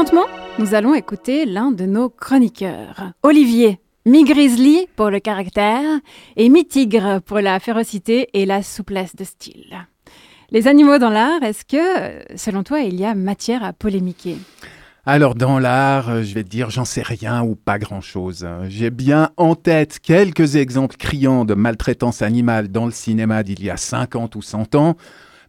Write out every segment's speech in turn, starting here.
Présentement, nous allons écouter l'un de nos chroniqueurs, Olivier, mi-grizzly pour le caractère et mi-tigre pour la férocité et la souplesse de style. Les animaux dans l'art, est-ce que, selon toi, il y a matière à polémiquer? Alors dans l'art, euh, je vais te dire, j'en sais rien ou pas grand-chose. J'ai bien en tête quelques exemples criants de maltraitance animale dans le cinéma d'il y a 50 ou 100 ans,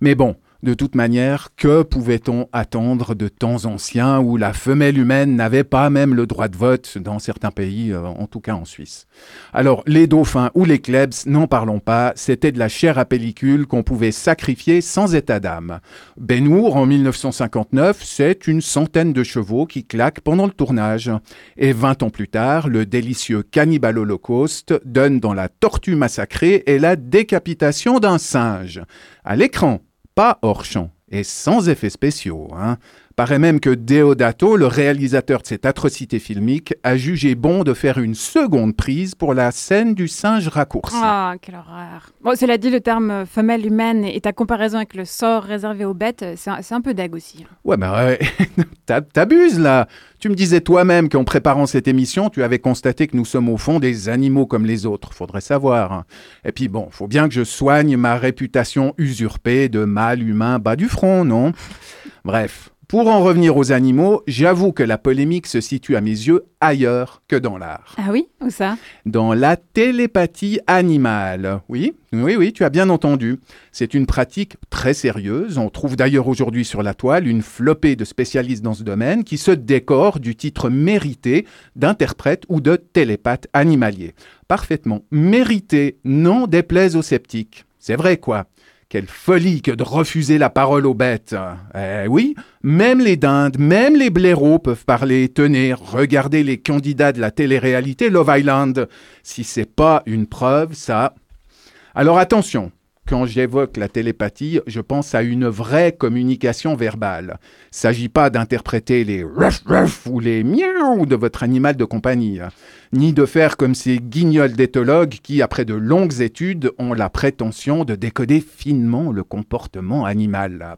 mais bon, de toute manière, que pouvait-on attendre de temps anciens où la femelle humaine n'avait pas même le droit de vote dans certains pays, euh, en tout cas en Suisse? Alors, les dauphins ou les klebs, n'en parlons pas, c'était de la chair à pellicule qu'on pouvait sacrifier sans état d'âme. Benour, en 1959, c'est une centaine de chevaux qui claquent pendant le tournage. Et 20 ans plus tard, le délicieux Cannibal Holocaust donne dans la tortue massacrée et la décapitation d'un singe. À l'écran, pas hors champ et sans effets spéciaux. Hein. Paraît même que Deodato, le réalisateur de cette atrocité filmique, a jugé bon de faire une seconde prise pour la scène du singe raccourci. Ah, quelle horreur. Bon, cela dit, le terme femelle humaine et ta comparaison avec le sort réservé aux bêtes, c'est un, peu dague aussi. Ouais, mais ouais, t'abuses là. Tu me disais toi-même qu'en préparant cette émission, tu avais constaté que nous sommes au fond des animaux comme les autres. Faudrait savoir. Hein. Et puis bon, faut bien que je soigne ma réputation usurpée de mâle humain bas du front, non? Bref. Pour en revenir aux animaux, j'avoue que la polémique se situe à mes yeux ailleurs que dans l'art. Ah oui Où ça? Dans la télépathie animale. Oui, oui, oui, tu as bien entendu. C'est une pratique très sérieuse. On trouve d'ailleurs aujourd'hui sur la toile une flopée de spécialistes dans ce domaine qui se décorent du titre mérité d'interprète ou de télépathe animalier. Parfaitement mérité, non déplaise aux sceptiques. C'est vrai quoi. Quelle folie que de refuser la parole aux bêtes. Eh oui, même les dindes, même les blaireaux peuvent parler. Tenez, regardez les candidats de la télé-réalité Love Island. Si c'est pas une preuve, ça. Alors attention, quand j'évoque la télépathie, je pense à une vraie communication verbale. Il s'agit pas d'interpréter les ruff ruff ou les miaou de votre animal de compagnie, ni de faire comme ces guignols d'éthologues qui, après de longues études, ont la prétention de décoder finement le comportement animal.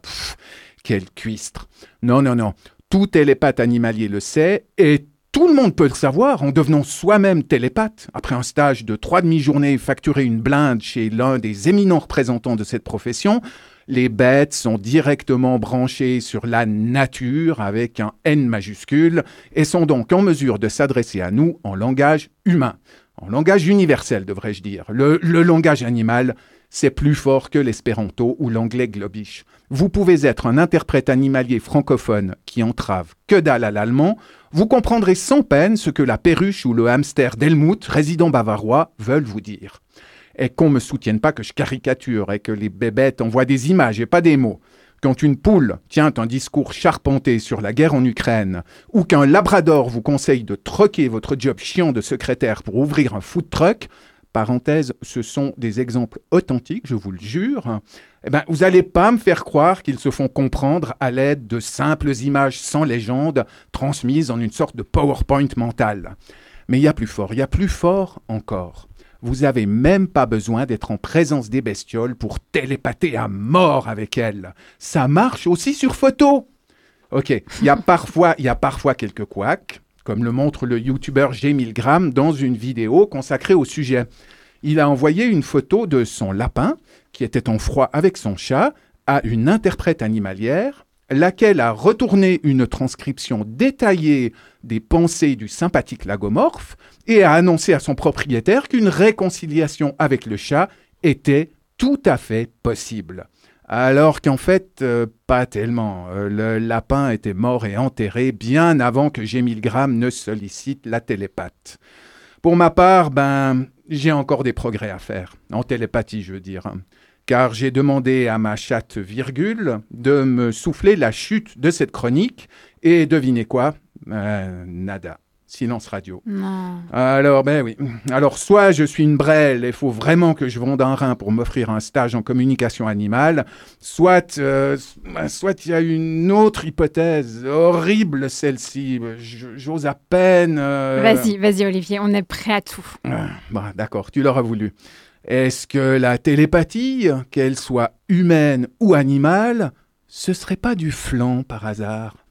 quel cuistre. Non, non, non. Tout télépathe animalier le sait et tout le monde peut le savoir en devenant soi-même télépathe. Après un stage de trois demi-journées facturé une blinde chez l'un des éminents représentants de cette profession, les bêtes sont directement branchées sur la nature avec un N majuscule et sont donc en mesure de s'adresser à nous en langage humain, en langage universel devrais-je dire. Le, le langage animal, c'est plus fort que l'espéranto ou l'anglais globish. Vous pouvez être un interprète animalier francophone qui entrave que dalle à l'allemand, vous comprendrez sans peine ce que la perruche ou le hamster d'Helmut, résident bavarois, veulent vous dire. Et qu'on me soutienne pas que je caricature et que les bébêtes envoient des images et pas des mots. Quand une poule tient un discours charpenté sur la guerre en Ukraine, ou qu'un labrador vous conseille de troquer votre job chiant de secrétaire pour ouvrir un food truck, parenthèse, ce sont des exemples authentiques, je vous le jure, eh ben, vous n'allez pas me faire croire qu'ils se font comprendre à l'aide de simples images sans légende transmises en une sorte de PowerPoint mental. Mais il y a plus fort, il y a plus fort encore. Vous n'avez même pas besoin d'être en présence des bestioles pour télépater à mort avec elles. Ça marche aussi sur photo. Ok, il y a parfois, il y a parfois quelques couacs, comme le montre le youtubeur G. Milgram dans une vidéo consacrée au sujet. Il a envoyé une photo de son lapin, qui était en froid avec son chat, à une interprète animalière, laquelle a retourné une transcription détaillée des pensées du sympathique lagomorphe et a annoncé à son propriétaire qu'une réconciliation avec le chat était tout à fait possible. Alors qu'en fait, euh, pas tellement. Euh, le lapin était mort et enterré bien avant que Gémilgram ne sollicite la télépathe. Pour ma part, ben, j'ai encore des progrès à faire, en télépathie, je veux dire. Car j'ai demandé à ma chatte virgule de me souffler la chute de cette chronique, et devinez quoi? Euh, Nada silence radio. Alors, ben oui. Alors, soit je suis une brêle et il faut vraiment que je vende un rein pour m'offrir un stage en communication animale, soit euh, soit il y a une autre hypothèse, horrible celle-ci. J'ose à peine. Euh, vas-y, vas-y, Olivier, on est prêt à tout. Ah, bah, D'accord, tu l'auras voulu. Est-ce que la télépathie, qu'elle soit humaine ou animale, ce serait pas du flanc par hasard?